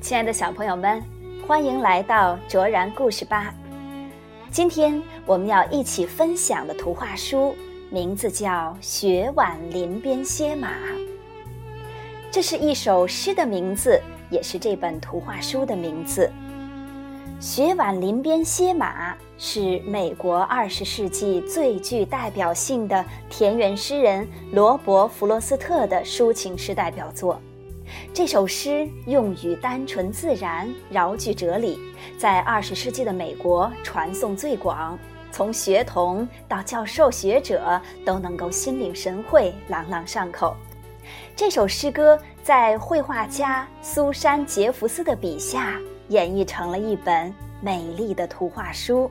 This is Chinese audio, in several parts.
亲爱的小朋友们，欢迎来到卓然故事吧。今天我们要一起分享的图画书名字叫《雪晚林边歇马》。这是一首诗的名字，也是这本图画书的名字。《雪晚林边歇马》是美国二十世纪最具代表性的田园诗人罗伯·弗罗斯特的抒情诗代表作。这首诗用语单纯自然，饶具哲理，在二十世纪的美国传颂最广，从学童到教授学者都能够心领神会，朗朗上口。这首诗歌在绘画家苏珊·杰弗斯的笔下演绎成了一本美丽的图画书。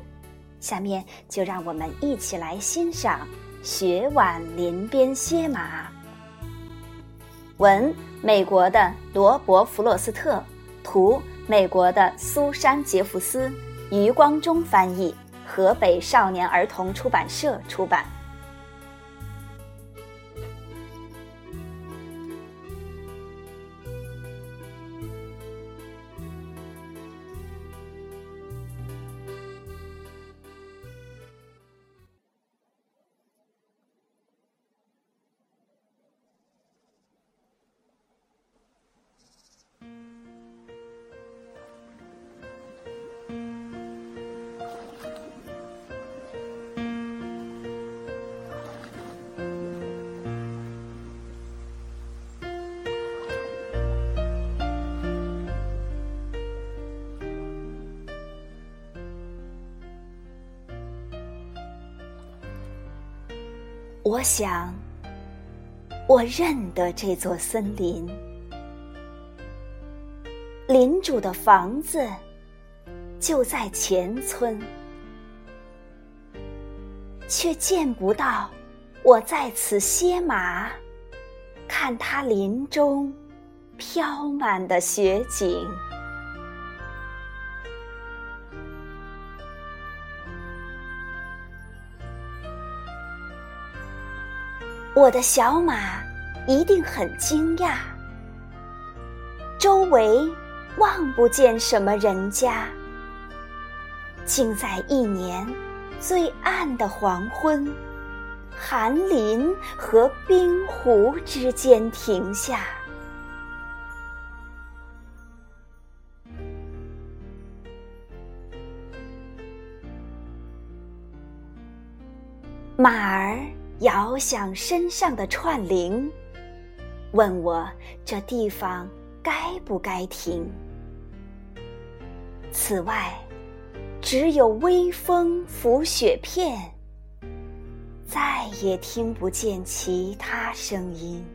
下面就让我们一起来欣赏《雪晚林边歇马》。文。美国的罗伯·弗洛斯特，图美国的苏珊·杰弗斯，余光中翻译，河北少年儿童出版社出版。我想，我认得这座森林，林主的房子就在前村，却见不到我在此歇马，看他林中飘满的雪景。我的小马一定很惊讶，周围望不见什么人家，竟在一年最暗的黄昏，寒林和冰湖之间停下。马儿。遥想身上的串铃，问我这地方该不该停。此外，只有微风拂雪片，再也听不见其他声音。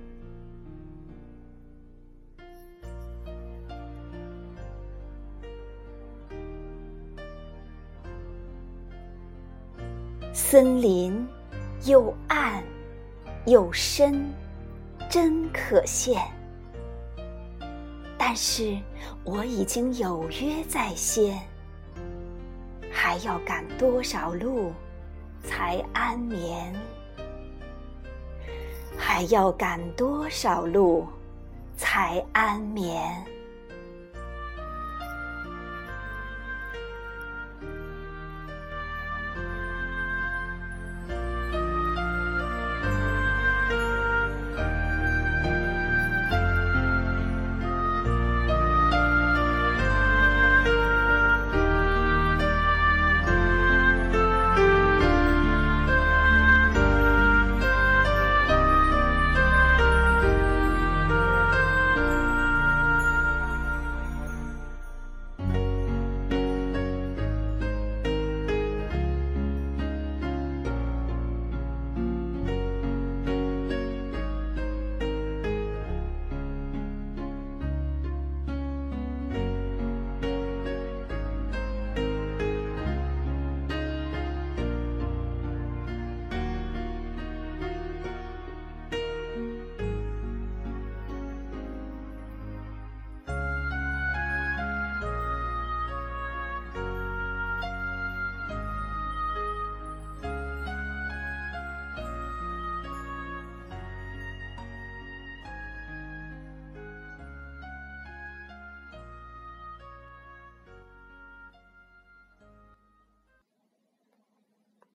森林。又暗又深，真可羡。但是我已经有约在先，还要赶多少路才安眠？还要赶多少路才安眠？